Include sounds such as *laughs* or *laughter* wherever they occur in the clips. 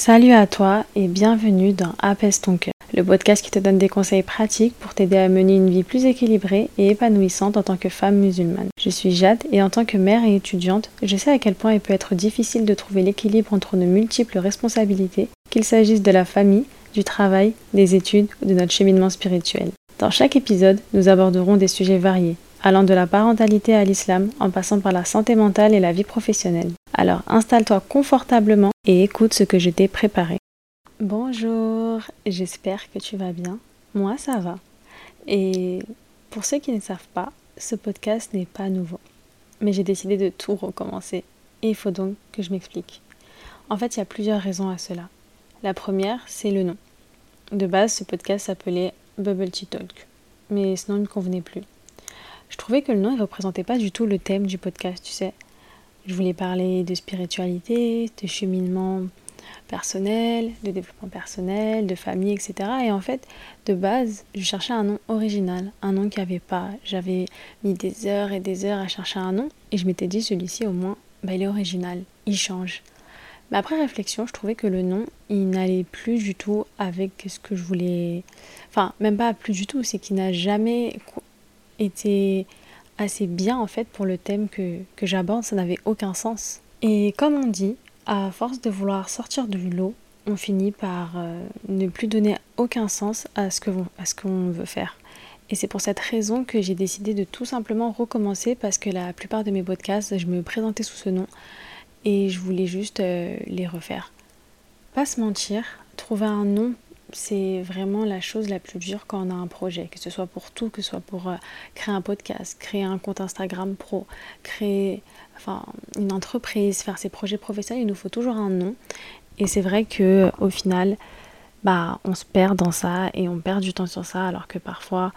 Salut à toi et bienvenue dans Apaise ton cœur, le podcast qui te donne des conseils pratiques pour t'aider à mener une vie plus équilibrée et épanouissante en tant que femme musulmane. Je suis Jade et en tant que mère et étudiante, je sais à quel point il peut être difficile de trouver l'équilibre entre nos multiples responsabilités, qu'il s'agisse de la famille, du travail, des études ou de notre cheminement spirituel. Dans chaque épisode, nous aborderons des sujets variés, allant de la parentalité à l'islam en passant par la santé mentale et la vie professionnelle. Alors installe-toi confortablement et écoute ce que je t'ai préparé. Bonjour, j'espère que tu vas bien. Moi ça va. Et pour ceux qui ne savent pas, ce podcast n'est pas nouveau. Mais j'ai décidé de tout recommencer. Et il faut donc que je m'explique. En fait, il y a plusieurs raisons à cela. La première, c'est le nom. De base, ce podcast s'appelait Bubble Tea Talk. Mais ce nom ne me convenait plus. Je trouvais que le nom ne représentait pas du tout le thème du podcast, tu sais. Je voulais parler de spiritualité, de cheminement personnel, de développement personnel, de famille, etc. Et en fait, de base, je cherchais un nom original, un nom qui avait pas. J'avais mis des heures et des heures à chercher un nom et je m'étais dit celui-ci au moins, bah, il est original, il change. Mais après réflexion, je trouvais que le nom, il n'allait plus du tout avec ce que je voulais. Enfin, même pas plus du tout, c'est qu'il n'a jamais était assez bien en fait pour le thème que, que j'aborde, ça n'avait aucun sens. Et comme on dit, à force de vouloir sortir du lot, on finit par euh, ne plus donner aucun sens à ce qu'on veut faire. Et c'est pour cette raison que j'ai décidé de tout simplement recommencer parce que la plupart de mes podcasts, je me présentais sous ce nom et je voulais juste euh, les refaire. Pas se mentir, trouver un nom c'est vraiment la chose la plus dure quand on a un projet, que ce soit pour tout, que ce soit pour euh, créer un podcast, créer un compte Instagram pro, créer une entreprise, faire ses projets professionnels, il nous faut toujours un nom. Et c'est vrai que au final, bah, on se perd dans ça et on perd du temps sur ça, alors que parfois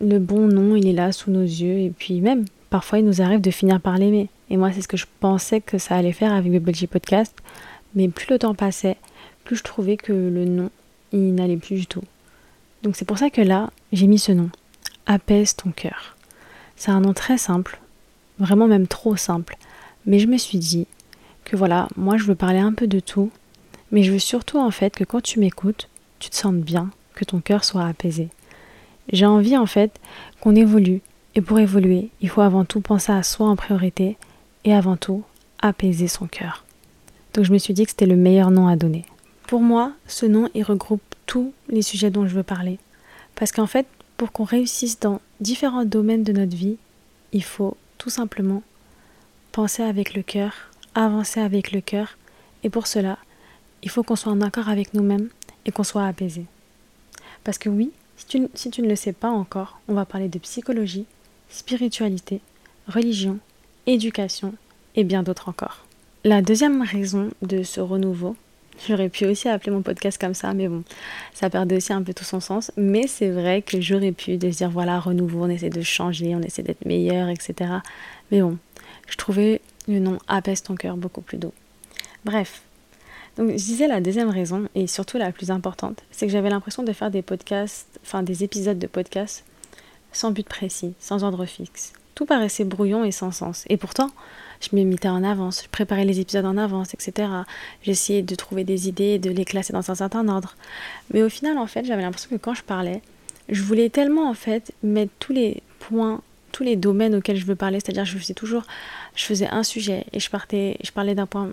le bon nom, il est là sous nos yeux et puis même parfois il nous arrive de finir par l'aimer. Et moi, c'est ce que je pensais que ça allait faire avec le Podcast, mais plus le temps passait, plus je trouvais que le nom il n'allait plus du tout. Donc c'est pour ça que là, j'ai mis ce nom. Apaise ton cœur. C'est un nom très simple, vraiment même trop simple. Mais je me suis dit que voilà, moi je veux parler un peu de tout, mais je veux surtout en fait que quand tu m'écoutes, tu te sentes bien, que ton cœur soit apaisé. J'ai envie en fait qu'on évolue, et pour évoluer, il faut avant tout penser à soi en priorité, et avant tout, apaiser son cœur. Donc je me suis dit que c'était le meilleur nom à donner. Pour moi, ce nom, il regroupe tous les sujets dont je veux parler. Parce qu'en fait, pour qu'on réussisse dans différents domaines de notre vie, il faut tout simplement penser avec le cœur, avancer avec le cœur. Et pour cela, il faut qu'on soit en accord avec nous-mêmes et qu'on soit apaisé. Parce que oui, si tu, si tu ne le sais pas encore, on va parler de psychologie, spiritualité, religion, éducation et bien d'autres encore. La deuxième raison de ce renouveau, J'aurais pu aussi appeler mon podcast comme ça, mais bon, ça perdait aussi un peu tout son sens. Mais c'est vrai que j'aurais pu de dire voilà, renouveau, on essaie de changer, on essaie d'être meilleur, etc. Mais bon, je trouvais le nom apaise ton cœur beaucoup plus doux. Bref. Donc je disais la deuxième raison, et surtout la plus importante, c'est que j'avais l'impression de faire des podcasts, enfin des épisodes de podcasts sans but précis, sans ordre fixe. Tout paraissait brouillon et sans sens. Et pourtant, je me mettais en avance, je préparais les épisodes en avance, etc. J'essayais de trouver des idées, de les classer dans un certain ordre. Mais au final, en fait, j'avais l'impression que quand je parlais, je voulais tellement, en fait, mettre tous les points, tous les domaines auxquels je veux parler. C'est-à-dire, je faisais toujours, je faisais un sujet et je partais, je parlais d'un point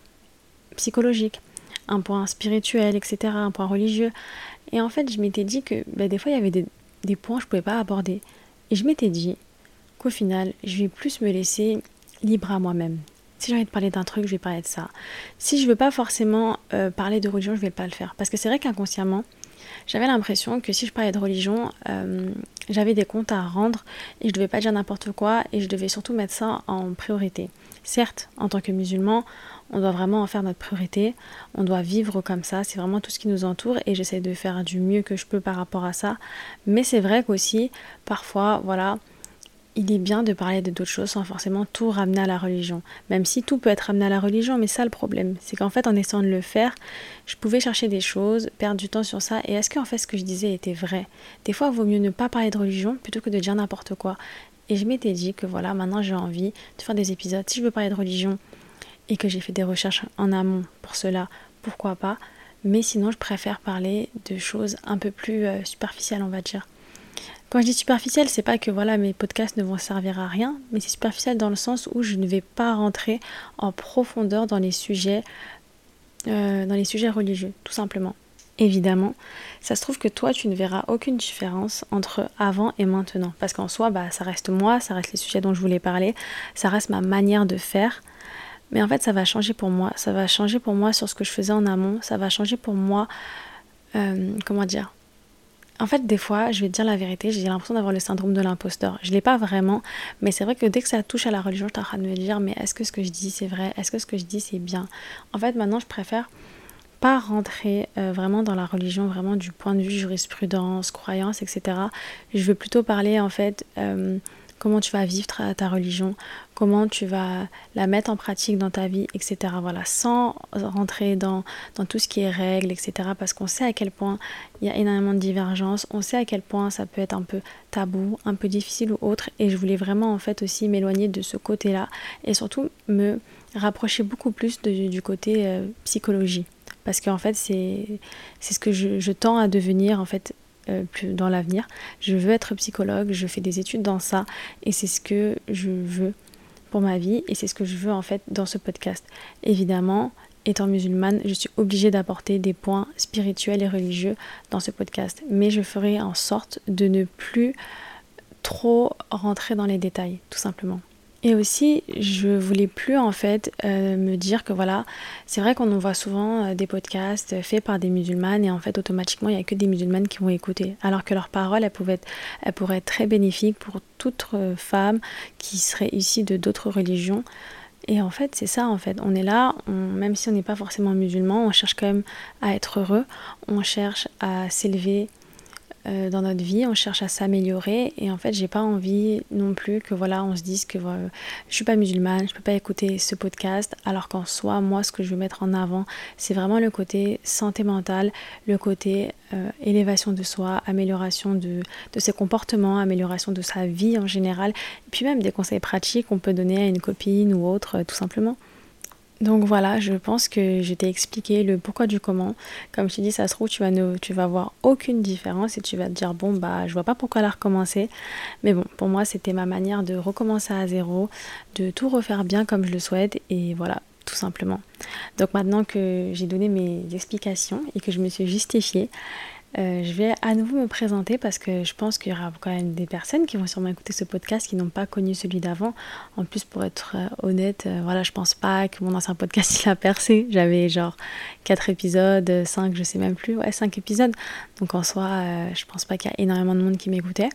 psychologique, un point spirituel, etc., un point religieux. Et en fait, je m'étais dit que ben, des fois, il y avait des, points que je pouvais pas aborder. Et je m'étais dit qu'au final, je vais plus me laisser libre à moi-même. Si j'ai envie de parler d'un truc, je vais parler de ça. Si je veux pas forcément euh, parler de religion, je vais pas le faire. Parce que c'est vrai qu'inconsciemment, j'avais l'impression que si je parlais de religion, euh, j'avais des comptes à rendre et je devais pas dire n'importe quoi et je devais surtout mettre ça en priorité. Certes, en tant que musulman, on doit vraiment en faire notre priorité, on doit vivre comme ça, c'est vraiment tout ce qui nous entoure et j'essaie de faire du mieux que je peux par rapport à ça. Mais c'est vrai qu'aussi, parfois, voilà, il est bien de parler de d'autres choses sans forcément tout ramener à la religion. Même si tout peut être ramené à la religion, mais ça le problème, c'est qu'en fait en essayant de le faire, je pouvais chercher des choses, perdre du temps sur ça, et est-ce qu'en fait ce que je disais était vrai? Des fois, il vaut mieux ne pas parler de religion plutôt que de dire n'importe quoi. Et je m'étais dit que voilà, maintenant j'ai envie de faire des épisodes. Si je veux parler de religion et que j'ai fait des recherches en amont pour cela, pourquoi pas? Mais sinon, je préfère parler de choses un peu plus euh, superficielles, on va dire. Quand je dis superficiel, c'est pas que voilà mes podcasts ne vont servir à rien, mais c'est superficiel dans le sens où je ne vais pas rentrer en profondeur dans les sujets, euh, dans les sujets religieux, tout simplement. Évidemment, ça se trouve que toi tu ne verras aucune différence entre avant et maintenant, parce qu'en soi, bah, ça reste moi, ça reste les sujets dont je voulais parler, ça reste ma manière de faire. Mais en fait, ça va changer pour moi. Ça va changer pour moi sur ce que je faisais en amont. Ça va changer pour moi, euh, comment dire, en fait, des fois, je vais dire la vérité, j'ai l'impression d'avoir le syndrome de l'imposteur. Je ne l'ai pas vraiment, mais c'est vrai que dès que ça touche à la religion, je suis en train de me dire, mais est-ce que ce que je dis c'est vrai? Est-ce que ce que je dis c'est bien? En fait, maintenant, je préfère pas rentrer euh, vraiment dans la religion, vraiment du point de vue jurisprudence, croyance, etc. Je veux plutôt parler, en fait, euh, comment tu vas vivre ta, religion, comment tu vas la mettre en pratique dans ta vie, etc. Voilà, sans rentrer dans, dans tout ce qui est règles, etc. Parce qu'on sait à quel point il y a énormément de divergences, on sait à quel point ça peut être un peu tabou, un peu difficile ou autre. Et je voulais vraiment en fait aussi m'éloigner de ce côté-là et surtout me rapprocher beaucoup plus du côté euh, psychologie. Parce qu'en fait, c'est ce que je, je tends à devenir en fait euh, dans l'avenir. Je veux être psychologue, je fais des études dans ça et c'est ce que je veux pour ma vie et c'est ce que je veux en fait dans ce podcast. Évidemment, étant musulmane, je suis obligée d'apporter des points spirituels et religieux dans ce podcast, mais je ferai en sorte de ne plus trop rentrer dans les détails, tout simplement. Et aussi, je voulais plus en fait euh, me dire que voilà, c'est vrai qu'on en voit souvent euh, des podcasts faits par des musulmanes et en fait automatiquement il n'y a que des musulmanes qui vont écouter. Alors que leurs paroles, elles, pouvaient être, elles pourraient être très bénéfiques pour toute euh, femme qui serait issue de d'autres religions. Et en fait, c'est ça en fait. On est là, même si on n'est pas forcément musulman, on cherche quand même à être heureux, on cherche à s'élever euh, dans notre vie, on cherche à s'améliorer et en fait j'ai pas envie non plus que voilà on se dise que voilà, je suis pas musulmane, je peux pas écouter ce podcast alors qu'en soi moi ce que je veux mettre en avant c'est vraiment le côté santé mentale, le côté euh, élévation de soi, amélioration de, de ses comportements, amélioration de sa vie en général, et puis même des conseils pratiques qu'on peut donner à une copine ou autre euh, tout simplement. Donc voilà, je pense que je t'ai expliqué le pourquoi du comment. Comme je t'ai dit, ça se trouve, tu vas, ne, tu vas voir aucune différence et tu vas te dire, bon, bah, je vois pas pourquoi la recommencer. Mais bon, pour moi, c'était ma manière de recommencer à zéro, de tout refaire bien comme je le souhaite et voilà, tout simplement. Donc maintenant que j'ai donné mes explications et que je me suis justifiée, euh, je vais à nouveau me présenter parce que je pense qu'il y aura quand même des personnes qui vont sûrement écouter ce podcast qui n'ont pas connu celui d'avant. En plus, pour être euh, honnête, euh, voilà, je pense pas que mon ancien podcast *laughs* il a percé. J'avais genre 4 épisodes, 5, je sais même plus, ouais, 5 épisodes. Donc en soi, je pense pas qu'il y a énormément de monde qui m'écoutait.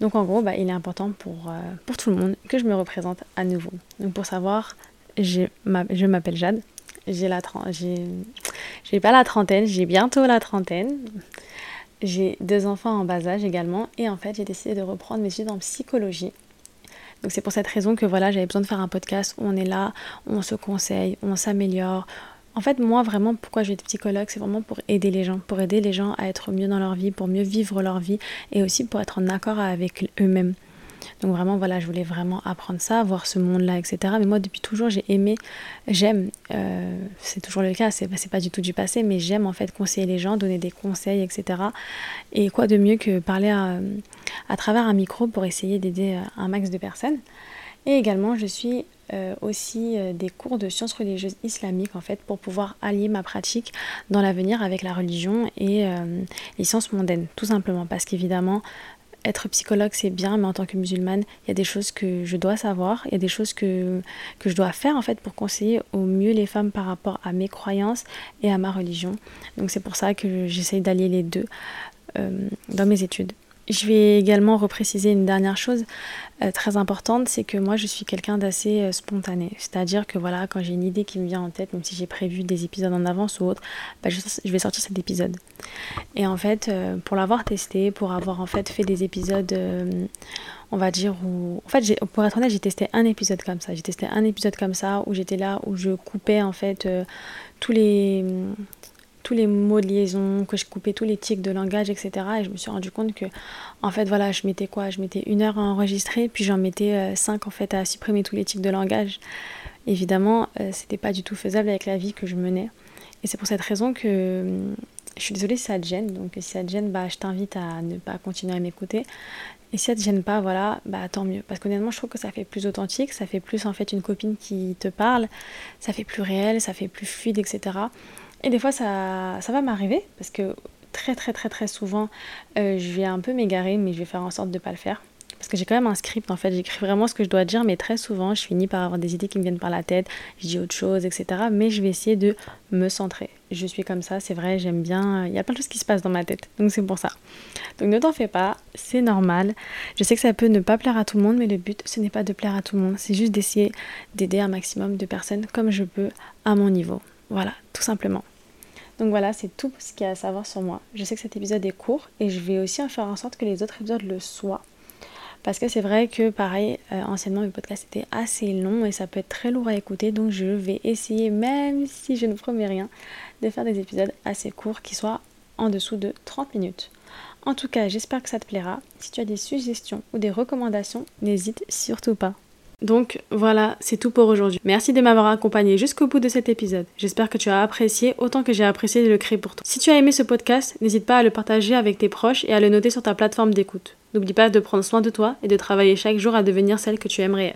Donc en gros, bah, il est important pour, pour tout le monde que je me représente à nouveau. Donc pour savoir, je m'appelle Jade, j'ai la j'ai pas la trentaine, j'ai bientôt la trentaine. J'ai deux enfants en bas âge également et en fait j'ai décidé de reprendre mes études en psychologie. Donc c'est pour cette raison que voilà j'avais besoin de faire un podcast où on est là, on se conseille, on s'améliore. En fait moi vraiment pourquoi je vais psychologue c'est vraiment pour aider les gens, pour aider les gens à être mieux dans leur vie, pour mieux vivre leur vie et aussi pour être en accord avec eux-mêmes. Donc vraiment, voilà, je voulais vraiment apprendre ça, voir ce monde-là, etc. Mais moi, depuis toujours, j'ai aimé, j'aime, euh, c'est toujours le cas, c'est pas du tout du passé, mais j'aime en fait conseiller les gens, donner des conseils, etc. Et quoi de mieux que parler à, travers un micro pour essayer d'aider euh, un max de personnes. Et également, je suis euh, aussi des cours de sciences religieuses islamiques en fait pour pouvoir allier ma pratique dans l'avenir avec la religion et les sciences mondaines tout simplement parce qu'évidemment être psychologue c'est bien, mais en tant que musulmane, il y a des choses que je dois savoir, il y a des choses que, je dois faire en fait pour conseiller au mieux les femmes par rapport à mes croyances et à ma religion. Donc c'est pour ça que j'essaye d'allier les deux euh, dans mes études. Je vais également repréciser une dernière chose euh, très importante, c'est que moi je suis quelqu'un d'assez euh, spontané. C'est-à-dire que voilà, quand j'ai une idée qui me vient en tête, même si j'ai prévu des épisodes en avance ou autre, bah, je, vais sortir cet épisode. Et en fait, euh, pour l'avoir testé, pour avoir en fait fait des épisodes, on va dire, où... En fait, pour être honnête, j'ai testé un épisode comme ça. J'ai testé un épisode comme ça où j'étais là, où je coupais en fait tous les tous les mots de liaison, que je coupais tous les tics de langage, etc. Et je me suis rendu compte que, en fait, voilà, je mettais quoi? Je mettais une heure à enregistrer, puis j'en mettais euh, cinq, en fait, à supprimer tous les tics de langage. Évidemment, euh, c'était pas du tout faisable avec la vie que je menais. Et c'est pour cette raison que hum, je suis désolée si ça te gêne. Donc si ça te gêne, bah, je t'invite à ne pas continuer à m'écouter. Et si ça te gêne pas, voilà, bah tant mieux. Parce qu'honnêtement, je trouve que ça fait plus authentique, ça fait plus en fait une copine qui te parle, ça fait plus réel, ça fait plus fluide, etc. Et des fois, ça, ça va m'arriver, parce que très très très très souvent, euh, je vais un peu m'égarer, mais je vais faire en sorte de ne pas le faire. Parce que j'ai quand même un script en fait, j'écris vraiment ce que je dois dire, mais très souvent je finis par avoir des idées qui me viennent par la tête, je dis autre chose, etc. Mais je vais essayer de me centrer. Je suis comme ça, c'est vrai, j'aime bien, il y a plein de choses qui se passent dans ma tête, donc c'est pour ça. Donc ne t'en fais pas, c'est normal. Je sais que ça peut ne pas plaire à tout le monde, mais le but ce n'est pas de plaire à tout le monde, c'est juste d'essayer d'aider un maximum de personnes comme je peux à mon niveau. Voilà, tout simplement. Donc voilà, c'est tout ce qu'il y a à savoir sur moi. Je sais que cet épisode est court et je vais aussi en faire en sorte que les autres épisodes le soient. Parce que c'est vrai que pareil, euh, anciennement mes podcasts étaient assez longs et ça peut être très lourd à écouter. Donc je vais essayer, même si je ne promets rien, de faire des épisodes assez courts qui soient en dessous de 30 minutes. En tout cas, j'espère que ça te plaira. Si tu as des suggestions ou des recommandations, n'hésite surtout pas. Donc voilà, c'est tout pour aujourd'hui. Merci de m'avoir accompagné jusqu'au bout de cet épisode. J'espère que tu as apprécié autant que j'ai apprécié de le créer pour toi. Si tu as aimé ce podcast, n'hésite pas à le partager avec tes proches et à le noter sur ta plateforme d'écoute. N'oublie pas de prendre soin de toi et de travailler chaque jour à devenir celle que tu aimerais.